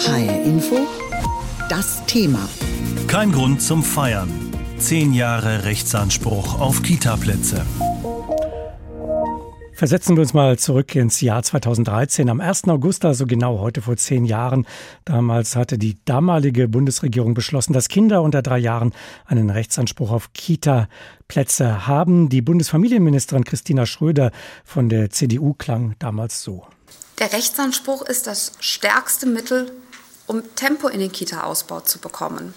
HR Info, das Thema. Kein Grund zum Feiern. Zehn Jahre Rechtsanspruch auf Kitaplätze. Versetzen wir uns mal zurück ins Jahr 2013. Am 1. August, also genau heute vor zehn Jahren, damals hatte die damalige Bundesregierung beschlossen, dass Kinder unter drei Jahren einen Rechtsanspruch auf Kita-Plätze haben. Die Bundesfamilienministerin Christina Schröder von der CDU klang damals so. Der Rechtsanspruch ist das stärkste Mittel, um Tempo in den Kita-Ausbau zu bekommen.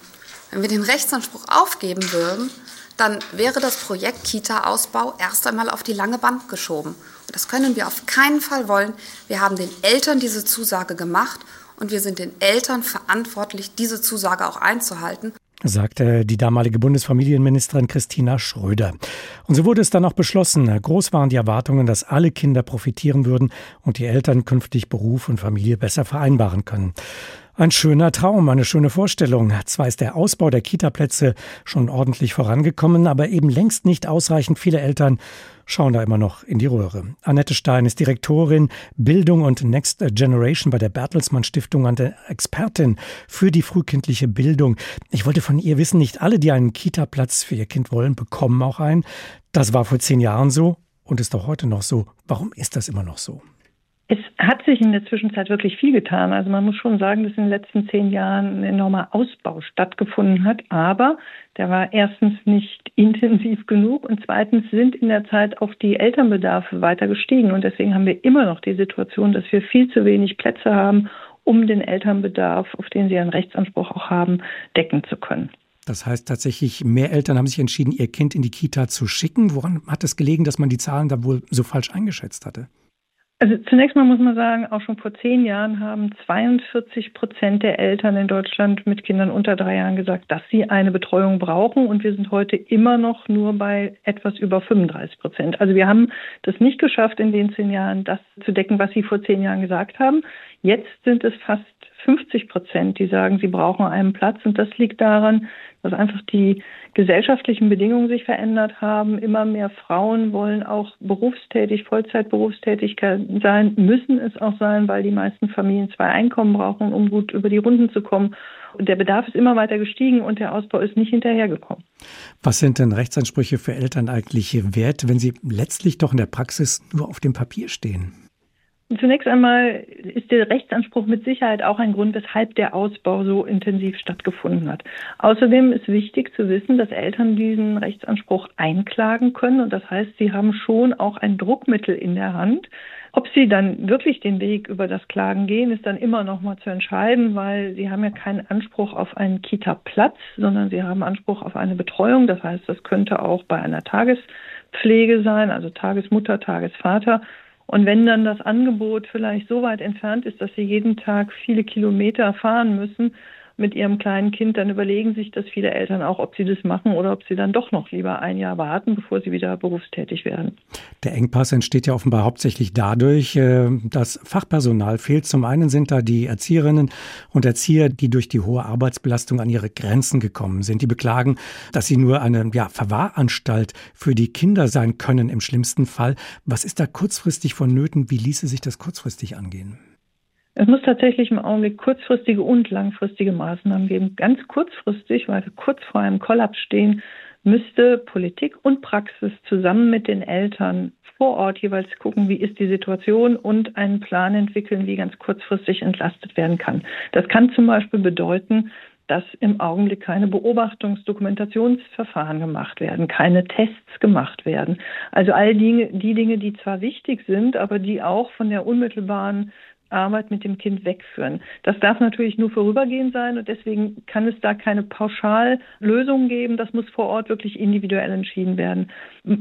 Wenn wir den Rechtsanspruch aufgeben würden, dann wäre das Projekt Kita-Ausbau erst einmal auf die lange Bank geschoben. Das können wir auf keinen Fall wollen. Wir haben den Eltern diese Zusage gemacht und wir sind den Eltern verantwortlich, diese Zusage auch einzuhalten sagte die damalige Bundesfamilienministerin Christina Schröder. Und so wurde es dann auch beschlossen. Groß waren die Erwartungen, dass alle Kinder profitieren würden und die Eltern künftig Beruf und Familie besser vereinbaren können. Ein schöner Traum, eine schöne Vorstellung. Zwar ist der Ausbau der Kitaplätze schon ordentlich vorangekommen, aber eben längst nicht ausreichend. Viele Eltern schauen da immer noch in die Röhre. Annette Stein ist Direktorin Bildung und Next Generation bei der Bertelsmann Stiftung und Expertin für die frühkindliche Bildung. Ich wollte von ihr wissen, nicht alle, die einen Kitaplatz für ihr Kind wollen, bekommen auch einen. Das war vor zehn Jahren so und ist auch heute noch so. Warum ist das immer noch so? Es hat sich in der Zwischenzeit wirklich viel getan. Also man muss schon sagen, dass in den letzten zehn Jahren ein enormer Ausbau stattgefunden hat. Aber der war erstens nicht intensiv genug und zweitens sind in der Zeit auch die Elternbedarfe weiter gestiegen. Und deswegen haben wir immer noch die Situation, dass wir viel zu wenig Plätze haben, um den Elternbedarf, auf den sie einen Rechtsanspruch auch haben, decken zu können. Das heißt tatsächlich, mehr Eltern haben sich entschieden, ihr Kind in die Kita zu schicken. Woran hat es gelegen, dass man die Zahlen da wohl so falsch eingeschätzt hatte? Also zunächst mal muss man sagen, auch schon vor zehn Jahren haben 42 Prozent der Eltern in Deutschland mit Kindern unter drei Jahren gesagt, dass sie eine Betreuung brauchen. Und wir sind heute immer noch nur bei etwas über 35 Prozent. Also wir haben das nicht geschafft, in den zehn Jahren das zu decken, was Sie vor zehn Jahren gesagt haben. Jetzt sind es fast 50 Prozent, die sagen, sie brauchen einen Platz. Und das liegt daran, dass einfach die gesellschaftlichen Bedingungen sich verändert haben. Immer mehr Frauen wollen auch berufstätig, Vollzeitberufstätig sein, müssen es auch sein, weil die meisten Familien zwei Einkommen brauchen, um gut über die Runden zu kommen. Und der Bedarf ist immer weiter gestiegen und der Ausbau ist nicht hinterhergekommen. Was sind denn Rechtsansprüche für Eltern eigentlich wert, wenn sie letztlich doch in der Praxis nur auf dem Papier stehen? Zunächst einmal ist der Rechtsanspruch mit Sicherheit auch ein Grund, weshalb der Ausbau so intensiv stattgefunden hat. Außerdem ist wichtig zu wissen, dass Eltern diesen Rechtsanspruch einklagen können. Und das heißt, sie haben schon auch ein Druckmittel in der Hand. Ob sie dann wirklich den Weg über das Klagen gehen, ist dann immer noch mal zu entscheiden, weil sie haben ja keinen Anspruch auf einen Kita-Platz, sondern sie haben Anspruch auf eine Betreuung. Das heißt, das könnte auch bei einer Tagespflege sein, also Tagesmutter, Tagesvater und wenn dann das Angebot vielleicht so weit entfernt ist, dass sie jeden Tag viele Kilometer fahren müssen, mit ihrem kleinen Kind, dann überlegen sich das viele Eltern auch, ob sie das machen oder ob sie dann doch noch lieber ein Jahr warten, bevor sie wieder berufstätig werden. Der Engpass entsteht ja offenbar hauptsächlich dadurch, äh, dass Fachpersonal fehlt. Zum einen sind da die Erzieherinnen und Erzieher, die durch die hohe Arbeitsbelastung an ihre Grenzen gekommen sind. Die beklagen, dass sie nur eine ja, Verwahranstalt für die Kinder sein können im schlimmsten Fall. Was ist da kurzfristig vonnöten? Wie ließe sich das kurzfristig angehen? Es muss tatsächlich im Augenblick kurzfristige und langfristige Maßnahmen geben. Ganz kurzfristig, weil wir kurz vor einem Kollaps stehen, müsste Politik und Praxis zusammen mit den Eltern vor Ort jeweils gucken, wie ist die Situation und einen Plan entwickeln, wie ganz kurzfristig entlastet werden kann. Das kann zum Beispiel bedeuten, dass im Augenblick keine Beobachtungs-Dokumentationsverfahren gemacht werden, keine Tests gemacht werden. Also all die, die Dinge, die zwar wichtig sind, aber die auch von der unmittelbaren Arbeit mit dem Kind wegführen. Das darf natürlich nur vorübergehend sein und deswegen kann es da keine Pauschallösung geben. Das muss vor Ort wirklich individuell entschieden werden.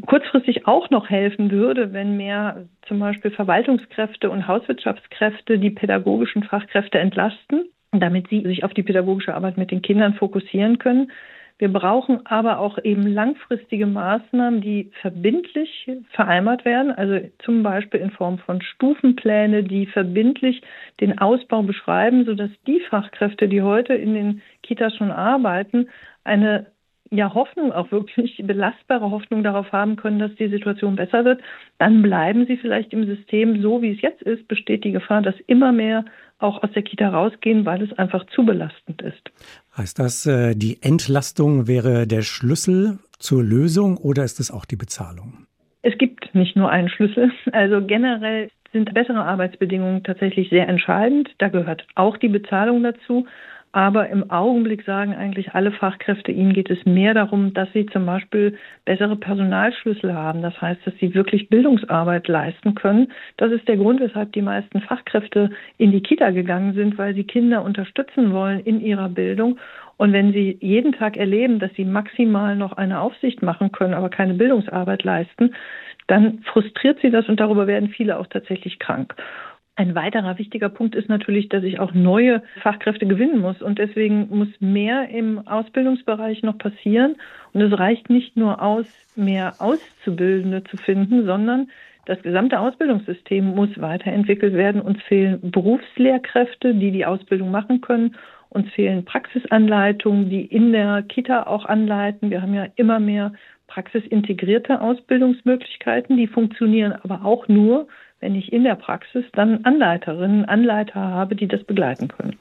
Kurzfristig auch noch helfen würde, wenn mehr zum Beispiel Verwaltungskräfte und Hauswirtschaftskräfte die pädagogischen Fachkräfte entlasten, damit sie sich auf die pädagogische Arbeit mit den Kindern fokussieren können. Wir brauchen aber auch eben langfristige Maßnahmen, die verbindlich vereinbart werden, also zum Beispiel in Form von Stufenpläne, die verbindlich den Ausbau beschreiben, sodass die Fachkräfte, die heute in den Kitas schon arbeiten, eine ja Hoffnung, auch wirklich belastbare Hoffnung darauf haben können, dass die Situation besser wird, dann bleiben sie vielleicht im System so, wie es jetzt ist, besteht die Gefahr, dass immer mehr auch aus der Kita rausgehen, weil es einfach zu belastend ist. Heißt das, äh, die Entlastung wäre der Schlüssel zur Lösung oder ist es auch die Bezahlung? Es gibt nicht nur einen Schlüssel. Also generell sind bessere Arbeitsbedingungen tatsächlich sehr entscheidend. Da gehört auch die Bezahlung dazu. Aber im Augenblick sagen eigentlich alle Fachkräfte, ihnen geht es mehr darum, dass sie zum Beispiel bessere Personalschlüssel haben. Das heißt, dass sie wirklich Bildungsarbeit leisten können. Das ist der Grund, weshalb die meisten Fachkräfte in die Kita gegangen sind, weil sie Kinder unterstützen wollen in ihrer Bildung. Und wenn sie jeden Tag erleben, dass sie maximal noch eine Aufsicht machen können, aber keine Bildungsarbeit leisten, dann frustriert sie das und darüber werden viele auch tatsächlich krank. Ein weiterer wichtiger Punkt ist natürlich, dass ich auch neue Fachkräfte gewinnen muss. Und deswegen muss mehr im Ausbildungsbereich noch passieren. Und es reicht nicht nur aus, mehr Auszubildende zu finden, sondern das gesamte Ausbildungssystem muss weiterentwickelt werden. Uns fehlen Berufslehrkräfte, die die Ausbildung machen können. Uns fehlen Praxisanleitungen, die in der Kita auch anleiten. Wir haben ja immer mehr praxisintegrierte Ausbildungsmöglichkeiten. Die funktionieren aber auch nur, wenn ich in der Praxis dann Anleiterinnen, Anleiter habe, die das begleiten können.